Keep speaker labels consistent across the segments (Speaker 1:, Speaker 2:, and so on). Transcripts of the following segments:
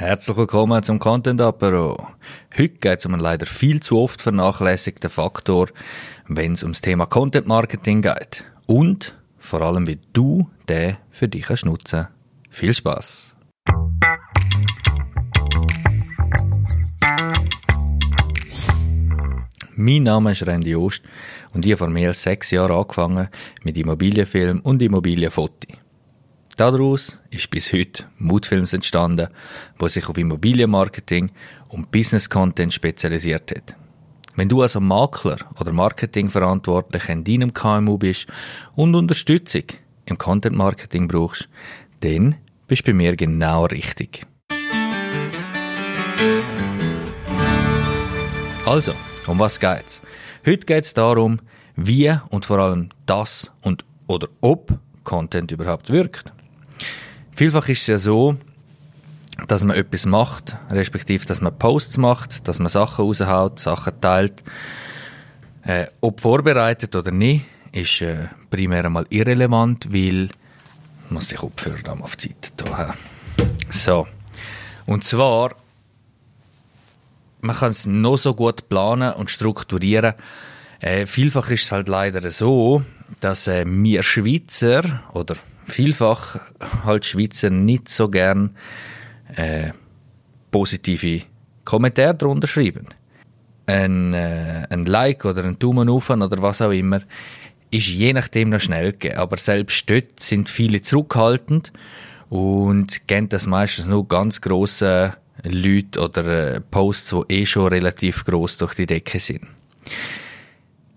Speaker 1: Herzlich willkommen zum Content Apero. Heute geht es um einen leider viel zu oft vernachlässigten Faktor, wenn es ums Thema Content Marketing geht. Und vor allem, wie du den für dich kannst nutzen. Viel Spaß! Mein Name ist Randy Ost und ich habe vor mehr als sechs Jahren angefangen mit Immobilienfilm und Immobilienfoto. Daraus ist bis heute Moodfilms entstanden, wo sich auf Immobilienmarketing und Business Content spezialisiert hat. Wenn du also Makler oder Marketingverantwortlich in deinem KMU bist und Unterstützung im Content Marketing brauchst, dann bist du bei mir genau richtig. Also, um was geht's? Heute geht's darum, wie und vor allem das und oder ob Content überhaupt wirkt. Vielfach ist es ja so, dass man etwas macht, respektive, dass man Posts macht, dass man Sachen raushaut, Sachen teilt. Äh, ob vorbereitet oder nicht, ist äh, primär einmal irrelevant, weil man sich aufhören auf die Zeit. Hier. So. Und zwar, man kann es noch so gut planen und strukturieren. Äh, vielfach ist es halt leider so, dass äh, wir Schweizer oder vielfach halt Schweizer nicht so gern äh, positive Kommentare darunter schreiben. Ein, äh, ein Like oder ein Daumen auf oder was auch immer ist je nachdem noch schnell gegeben. Aber selbst dort sind viele zurückhaltend und geben das meistens nur ganz grosse Leute oder äh, Posts, die eh schon relativ groß durch die Decke sind.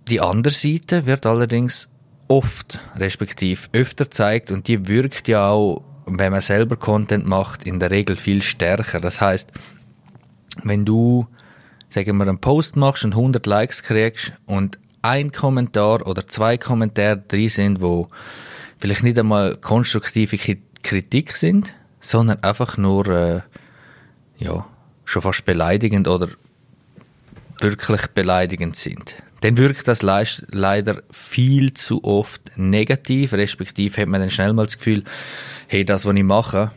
Speaker 1: Die andere Seite wird allerdings oft, respektive öfter zeigt und die wirkt ja auch, wenn man selber Content macht, in der Regel viel stärker. Das heißt, wenn du, sagen wir, einen Post machst und 100 Likes kriegst und ein Kommentar oder zwei Kommentare drin sind, wo vielleicht nicht einmal konstruktive Kritik sind, sondern einfach nur, äh, ja, schon fast beleidigend oder wirklich beleidigend sind dann wirkt das leider viel zu oft negativ, respektive hat man dann schnell mal das Gefühl, hey, das, was ich mache,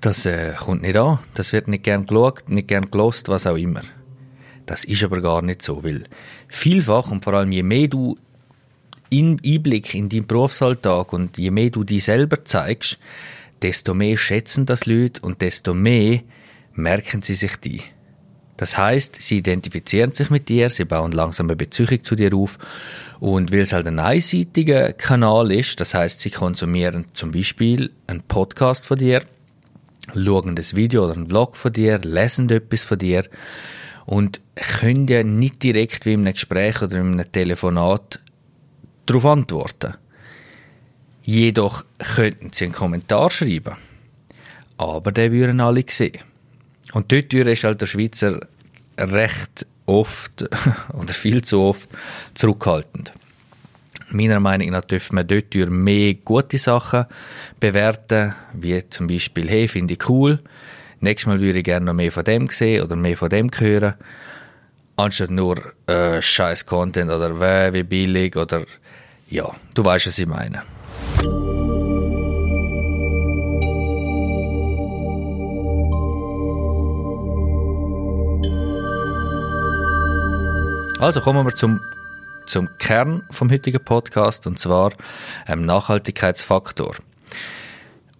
Speaker 1: das äh, kommt nicht an, das wird nicht gern geschaut, nicht gern gelost, was auch immer. Das ist aber gar nicht so, weil vielfach und vor allem je mehr du in Einblick in deinen Berufsalltag und je mehr du dich selber zeigst, desto mehr schätzen das Leute und desto mehr merken sie sich die. Das heißt, sie identifizieren sich mit dir, sie bauen langsam eine Beziehung zu dir auf und weil es halt ein einseitiger Kanal ist, das heißt, sie konsumieren zum Beispiel einen Podcast von dir, schauen das Video oder einen Vlog von dir, lesen etwas von dir und können ja nicht direkt wie in einem Gespräch oder in einem Telefonat darauf antworten. Jedoch könnten sie einen Kommentar schreiben, aber den würden alle sehen. Und dort ist halt der Schweizer recht oft oder viel zu oft zurückhaltend. Meiner Meinung nach dürfen wir dort mehr gute Sachen bewerten, wie zum Beispiel, hey, finde ich cool, nächstes Mal würde ich gerne noch mehr von dem sehen oder mehr von dem hören, anstatt nur äh, scheiß Content oder weh, wie billig oder ja, du weißt, was ich meine. Also kommen wir zum, zum Kern vom heutigen Podcast und zwar ähm, Nachhaltigkeitsfaktor.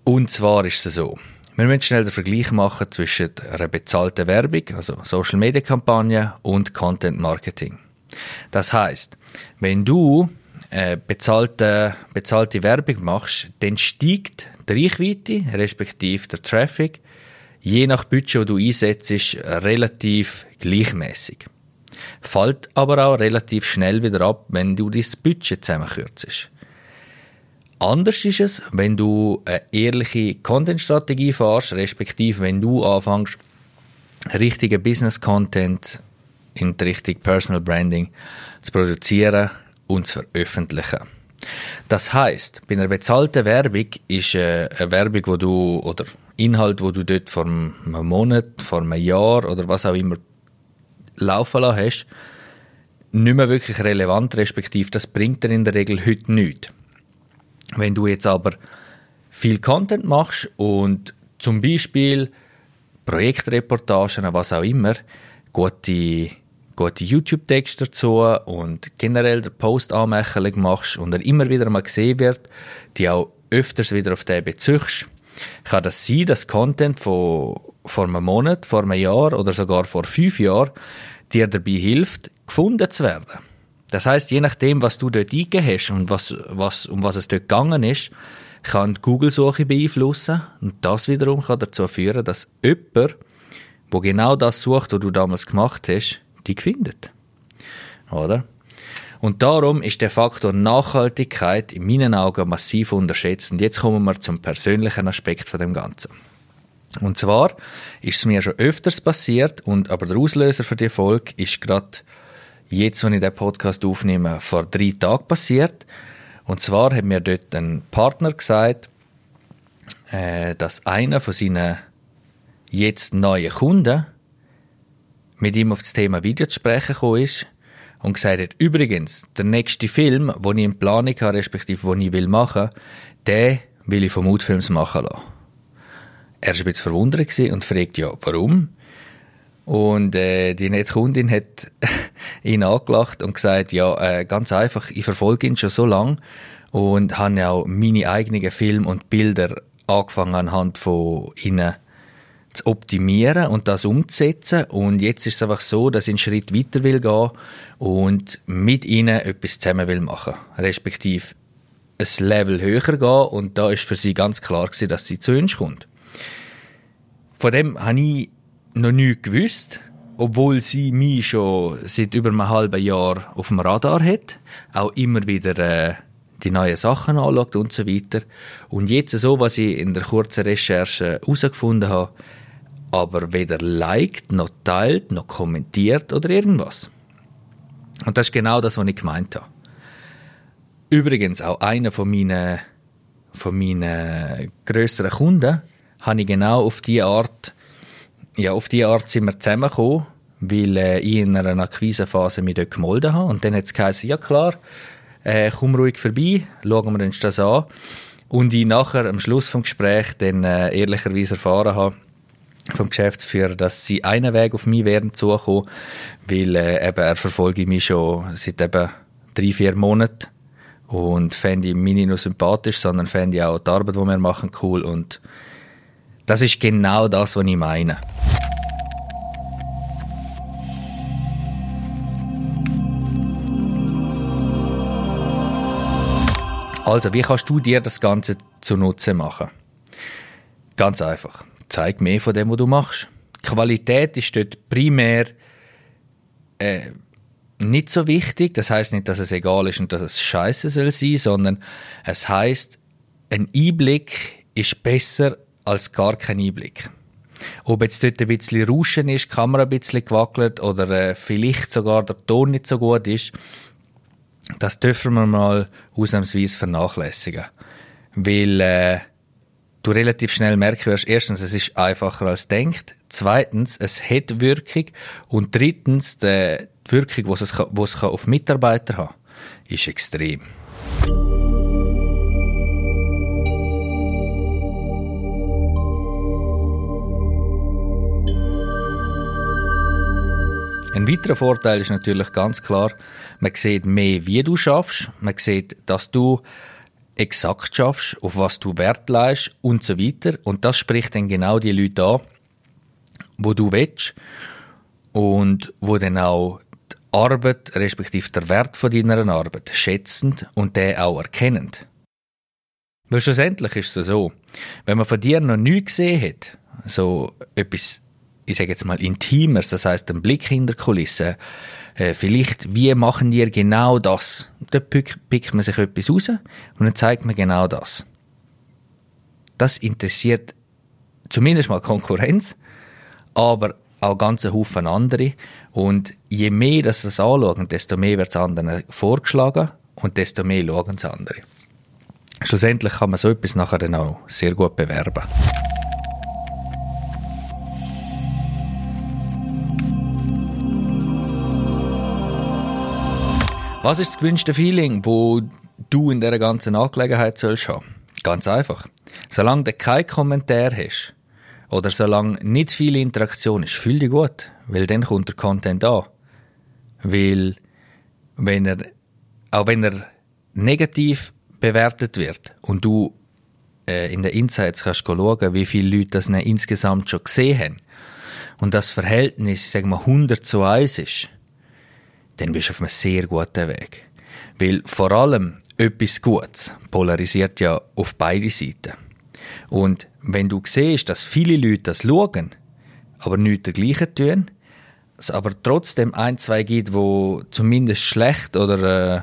Speaker 1: Und zwar ist es so. Wir müssen schnell den Vergleich machen zwischen einer bezahlten Werbung, also Social Media Kampagne und Content Marketing. Das heißt, wenn du äh, bezahlte, bezahlte Werbung machst, dann steigt die Reichweite, respektive der Traffic, je nach Budget, das du einsetzt, relativ gleichmäßig fällt aber auch relativ schnell wieder ab, wenn du dein Budget zusammenkürzt. Anders ist es, wenn du eine ehrliche Content-Strategie fährst, respektive wenn du anfängst, richtige Business-Content in Richtung Personal Branding zu produzieren und zu veröffentlichen. Das heißt, bei einer bezahlten Werbung ist äh, eine Werbung, wo du oder Inhalt, wo du dort vor einem Monat, vor einem Jahr oder was auch immer laufen lassen hast, nicht mehr wirklich relevant, respektive das bringt dir in der Regel heute nichts. Wenn du jetzt aber viel Content machst und zum Beispiel Projektreportagen, was auch immer, gute, gute YouTube-Texte dazu und generell den Post machst und er immer wieder mal gesehen wird, die auch öfters wieder auf den bezüchst, kann das sein, dass Content von vor einem Monat, vor einem Jahr oder sogar vor fünf Jahren dir dabei hilft, gefunden zu werden. Das heißt, je nachdem, was du dort eingegeben hast und was, was, um was es dort gegangen ist, kann die Google-Suche beeinflussen und das wiederum kann dazu führen, dass jemand, wo genau das sucht, was du damals gemacht hast, dich findet. Oder? Und darum ist der Faktor Nachhaltigkeit in meinen Augen massiv unterschätzt. Und jetzt kommen wir zum persönlichen Aspekt von dem Ganzen. Und zwar ist es mir schon öfters passiert, und aber der Auslöser für die Folge ist gerade jetzt, wenn ich den Podcast aufnehme, vor drei Tagen passiert. Und zwar hat mir dort ein Partner gesagt, äh, dass einer von seinen jetzt neuen Kunden mit ihm auf das Thema Video zu sprechen gekommen ist und gesagt hat, übrigens, der nächste Film, den ich in Planung habe, respektive den ich will machen, den will ich vom Mutfilms machen lassen. Er war ein bisschen verwundert und fragt, ja, warum? Und äh, die nette Kundin hat ihn angelacht und gesagt, ja, äh, ganz einfach, ich verfolge ihn schon so lange und habe ja auch meine eigenen Filme und Bilder angefangen anhand von ihnen zu optimieren und das umzusetzen. Und jetzt ist es einfach so, dass ich einen Schritt weiter will gehen und mit ihnen etwas zusammen will machen. Respektive ein Level höher gehen. Und da ist für sie ganz klar gewesen, dass sie zu uns kommt. Von dem habe ich noch nichts gewusst, obwohl sie mich schon seit über einem halben Jahr auf dem Radar hat, auch immer wieder äh, die neuen Sachen anschaut und so weiter. Und jetzt so, was ich in der kurzen Recherche herausgefunden habe, aber weder liked, noch teilt, noch kommentiert oder irgendwas. Und das ist genau das, was ich gemeint habe. Übrigens auch einer von meinen, von meinen grösseren Kunden habe ich genau auf die Art ja, auf die Art sind wir zusammengekommen, weil äh, ich in einer Akquisephase mich dort gemolden habe. Und dann hat es geheißen, ja klar, äh, komm ruhig vorbei, schauen wir uns das an. Und ich nachher am Schluss vom Gespräch dann äh, ehrlicherweise erfahren habe, vom Geschäftsführer, dass sie einen Weg auf mich werden zukommen, weil äh, eben, er verfolge mich schon seit eben drei, vier Monaten und fände ich mich nicht nur sympathisch, sondern fände ich auch die Arbeit, die wir machen, cool und das ist genau das, was ich meine. Also, wie kannst du dir das Ganze zunutze machen? Ganz einfach. Zeig mehr von dem, was du machst. Qualität ist dort primär äh, nicht so wichtig. Das heißt nicht, dass es egal ist und dass es scheiße soll sein, sondern es heißt, ein Einblick ist besser als gar kein Einblick. Ob jetzt dort ein bisschen Rauschen ist, die Kamera ein bisschen gewackelt oder äh, vielleicht sogar der Ton nicht so gut ist, das dürfen wir mal ausnahmsweise vernachlässigen. Weil äh, du relativ schnell merken wirst, erstens, es ist einfacher als denkt, zweitens, es hat Wirkung und drittens, die Wirkung, die es, die es auf Mitarbeiter haben ist extrem. Ein weiterer Vorteil ist natürlich ganz klar, man sieht mehr, wie du schaffst, man sieht, dass du exakt schaffst, auf was du Wert leist und so weiter. Und das spricht dann genau die Leute an, wo du willst und wo dann auch die Arbeit, respektive der Wert von deiner Arbeit schätzend und den auch erkennend. Weil schlussendlich ist es so, wenn man von dir noch nichts gesehen hat, so etwas ich sage jetzt mal, intimer, das heißt ein Blick hinter Kulissen, äh, vielleicht, wie machen die genau das? Da pickt man sich etwas raus und dann zeigt man genau das. Das interessiert zumindest mal Konkurrenz, aber auch ganze Haufen andere. Und je mehr das das anschauen, desto mehr wird es anderen vorgeschlagen und desto mehr schauen es andere. Schlussendlich kann man so etwas nachher dann auch sehr gut bewerben. Was ist das gewünschte Feeling, wo du in dieser ganzen Angelegenheit sollst haben? Ganz einfach. Solange du keinen Kommentar hast oder solange nicht viel Interaktion ist, fühl dich gut, weil dann kommt der Content an. Weil, wenn er, auch wenn er negativ bewertet wird und du äh, in den Insights kannst schauen, wie viele Leute das insgesamt schon gesehen haben und das Verhältnis, sagen wir 100 zu 1 ist, dann bist du auf einem sehr guten Weg. Weil vor allem etwas Gutes polarisiert ja auf beide Seiten. Und wenn du siehst, dass viele Leute das schauen, aber nichts dergleichen tun, es aber trotzdem ein, zwei gibt, wo zumindest schlecht oder äh,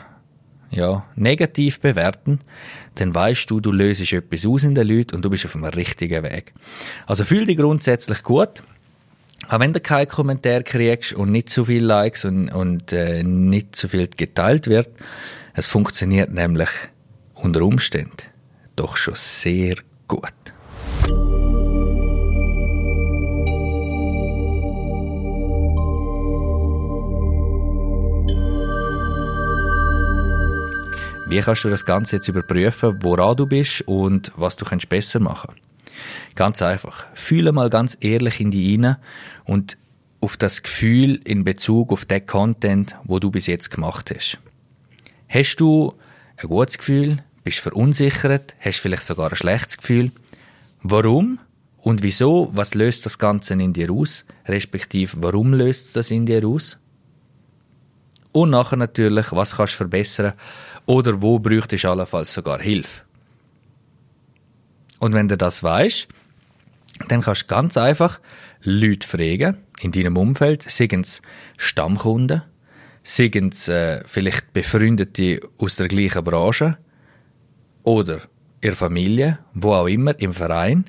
Speaker 1: ja, negativ bewerten, dann weißt du, du löst etwas aus in den Leuten und du bist auf einem richtigen Weg. Also fühl dich grundsätzlich gut. Auch wenn du keinen Kommentar kriegst und nicht so viele Likes und, und äh, nicht so viel geteilt wird, es funktioniert nämlich unter Umständen doch schon sehr gut. Wie kannst du das Ganze jetzt überprüfen, woran du bist und was du besser machen kannst? Ganz einfach. Fühle mal ganz ehrlich in die rein und auf das Gefühl in Bezug auf den Content, wo du bis jetzt gemacht hast. Hast du ein gutes Gefühl? Bist verunsichert? Hast vielleicht sogar ein schlechtes Gefühl? Warum? Und wieso? Was löst das Ganze in dir aus? Respektive, warum löst das in dir aus? Und nachher natürlich, was kannst du verbessern? Oder wo bräuchtest du allenfalls sogar Hilfe? Und wenn du das weißt, dann kannst du ganz einfach Leute fragen in deinem Umfeld, seien es Stammkunden, seien es äh, vielleicht Befreundete aus der gleichen Branche oder ihrer Familie, wo auch immer, im Verein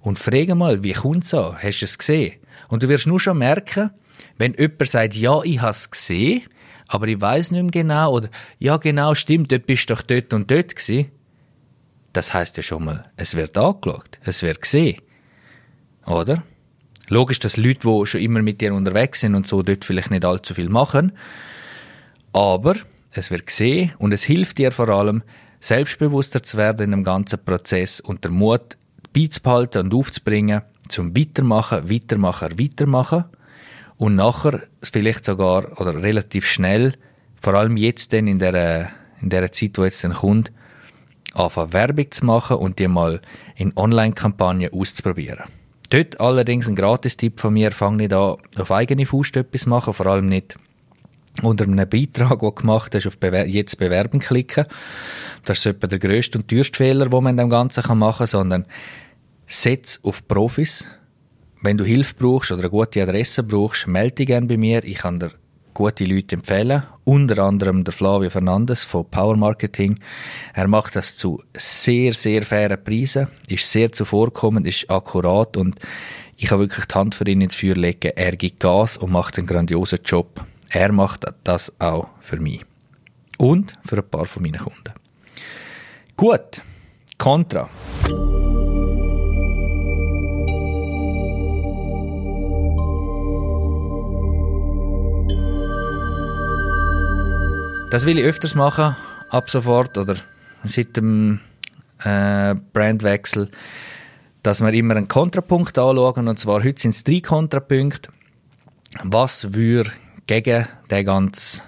Speaker 1: und frage mal, wie kommt es an? Hast du es gesehen? Und du wirst nur schon merken, wenn jemand sagt, ja, ich habe es gesehen, aber ich weiß nicht mehr genau, oder ja, genau, stimmt, dort bist du doch dort und dort gewesen. Das heißt ja schon mal, es wird angeschaut, es wird gesehen. Oder? Logisch, dass Leute, die schon immer mit dir unterwegs sind und so dort vielleicht nicht allzu viel machen, aber es wird gesehen und es hilft dir vor allem, selbstbewusster zu werden in dem ganzen Prozess und der Mut beizubehalten und aufzubringen, zum Weitermachen, Weitermachen, Weitermachen und nachher vielleicht sogar oder relativ schnell, vor allem jetzt denn in der, in der Zeit, wo jetzt dann kommt, anfangen Werbung zu machen und die mal in Online-Kampagnen auszuprobieren. Dort allerdings ein Gratistipp von mir, fang nicht an, auf eigene Faust etwas machen, vor allem nicht unter einem Beitrag, den du gemacht hast, auf Bewer jetzt bewerben klicken. Das ist etwa der grösste und teuerste Fehler, den man in dem Ganzen machen kann, sondern setz auf Profis, wenn du Hilfe brauchst oder eine gute Adresse brauchst, melde dich gerne bei mir. Ich kann dir gute Leute empfehlen. Unter anderem der Flavio Fernandes von Power Marketing. Er macht das zu sehr, sehr fairen Preisen, ist sehr zuvorkommend, ist akkurat und ich kann wirklich die Hand für ihn ins Feuer legen. Er gibt Gas und macht einen grandiosen Job. Er macht das auch für mich. Und für ein paar von meinen Kunden. Gut. Contra. Das will ich öfters machen, ab sofort oder seit dem äh, Brandwechsel, dass wir immer einen Kontrapunkt anschauen. Und zwar heute sind es drei Kontrapunkte. Was würde gegen den ganz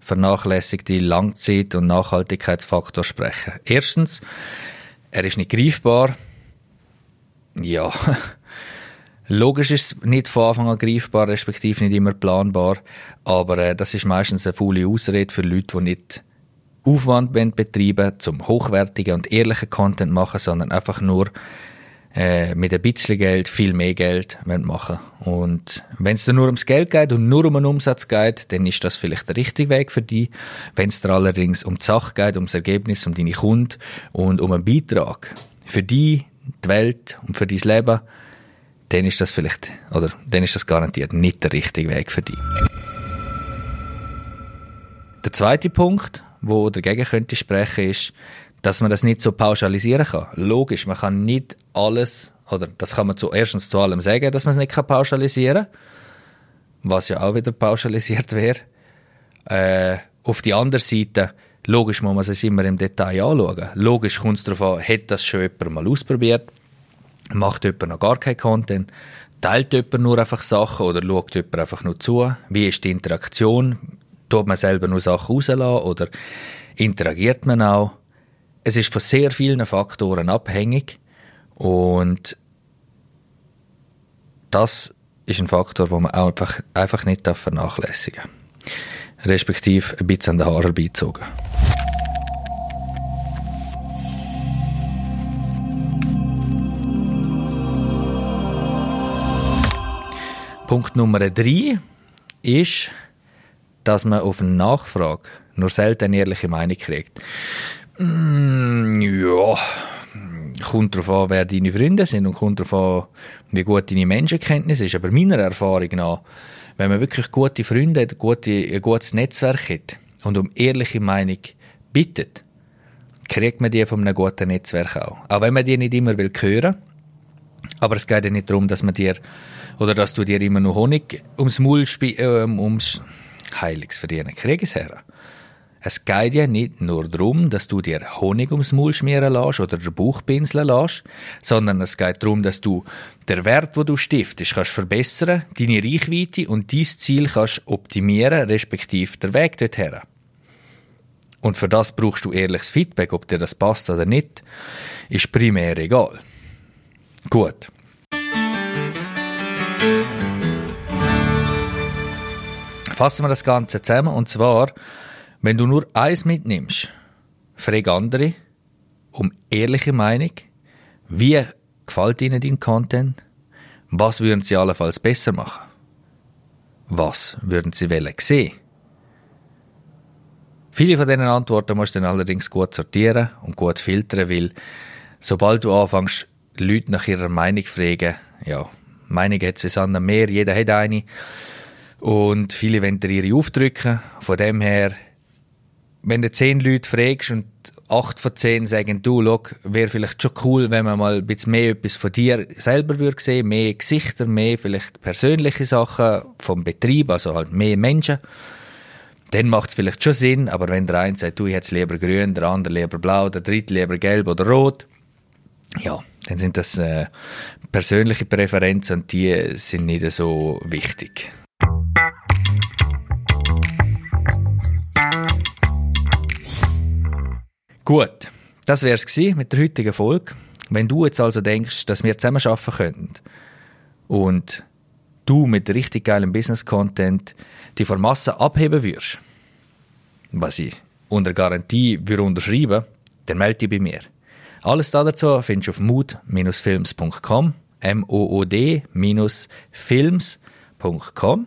Speaker 1: vernachlässigten Langzeit- und Nachhaltigkeitsfaktor sprechen? Erstens, er ist nicht greifbar. Ja, Logisch ist es nicht von Anfang an greifbar, respektive nicht immer planbar, aber äh, das ist meistens eine faule Ausrede für Leute, die nicht Aufwand betreiben zum hochwertigen und ehrlichen Content machen, sondern einfach nur äh, mit ein bisschen Geld viel mehr Geld machen Und wenn es dir nur ums Geld geht und nur um einen Umsatz geht, dann ist das vielleicht der richtige Weg für dich. Wenn es dir allerdings um die Sache geht, um das Ergebnis, um deine Kunden und um einen Beitrag für dich, die Welt und für dein Leben, dann ist das vielleicht, oder dann ist das garantiert nicht der richtige Weg für dich. Der zweite Punkt, wo dagegen könnte sprechen, ist, dass man das nicht so pauschalisieren kann. Logisch, man kann nicht alles, oder das kann man zu, erstens zu allem sagen, dass man es nicht pauschalisieren kann, was ja auch wieder pauschalisiert wäre. Äh, auf die andere Seite, logisch muss man es immer im Detail anschauen. Logisch kommt es darauf an, hat das schon jemand mal ausprobiert? Macht jemand noch gar keinen Content? Teilt jemand nur einfach Sachen oder schaut jemand einfach nur zu? Wie ist die Interaktion? Tut man selber nur Sachen rauslassen oder interagiert man auch? Es ist von sehr vielen Faktoren abhängig und das ist ein Faktor, den man einfach, einfach nicht vernachlässigen darf. Respektive ein bisschen an den Haaren beizogen. Punkt Nummer drei ist, dass man auf eine Nachfrage nur selten ehrliche Meinung kriegt. Mm, ja, kommt darauf an, wer deine Freunde sind und kommt darauf an, wie gut deine Menschenkenntnis ist. Aber meiner Erfahrung nach, wenn man wirklich gute Freunde hat, gute, ein gutes Netzwerk hat und um ehrliche Meinung bittet, kriegt man die von einem guten Netzwerk auch. Auch wenn man die nicht immer will hören. Aber es geht ja nicht darum, dass man dir oder dass du dir immer nur Honig ums Maul äh, ums Heiliges verdienen. Krieg es her. Es geht ja nicht nur darum, dass du dir Honig ums Maul schmieren lässt oder den Bauch pinseln lässt, sondern es geht darum, dass du den Wert, wo du stiftest, kannst verbessern, deine Reichweite und dein Ziel kannst optimieren, respektive der Weg dorthin. Und für das brauchst du ehrliches Feedback, ob dir das passt oder nicht, ist primär egal. Gut. Fassen wir das Ganze zusammen und zwar wenn du nur eins mitnimmst, frag andere um ehrliche Meinung. Wie gefällt ihnen dein Content? Was würden sie allenfalls besser machen? Was würden sie wollen sehen? Viele von diesen Antworten musst du dann allerdings gut sortieren und gut filtern, weil sobald du anfängst, Leute nach ihrer Meinung fragen, ja, Meinung hat es wie Sand am Meer, jeder hat eine. Und viele wollen ihre aufdrücken. Von dem her wenn du zehn Leute fragst und acht von zehn sagen, du, schau, wäre vielleicht schon cool, wenn man mal ein bisschen mehr etwas von dir selber würde sehen, mehr Gesichter, mehr vielleicht persönliche Sachen vom Betrieb, also halt mehr Menschen, dann macht es vielleicht schon Sinn, aber wenn der eine sagt, du, ich hätte lieber grün, der andere lieber blau, der dritte lieber gelb oder rot, ja, dann sind das äh, persönliche Präferenzen und die sind nicht so wichtig. Gut, das wäre es mit der heutigen Folge. Wenn du jetzt also denkst, dass wir zusammen arbeiten könnten und du mit richtig geilem Business-Content die von Masse abheben würdest, was ich unter Garantie würde unterschreiben, dann melde dich bei mir. Alles dazu findest du auf mood-films.com, m-o-o-d-films.com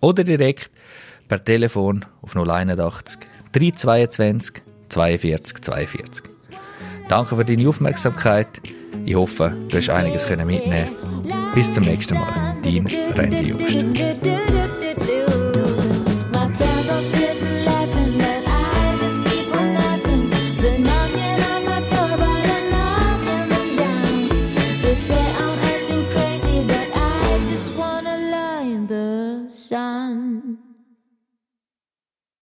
Speaker 1: oder direkt per Telefon auf 081 322 42 42. Danke für deine Aufmerksamkeit. Ich hoffe, du hast einiges mitnehmen Bis zum nächsten Mal. Dein Randy Just.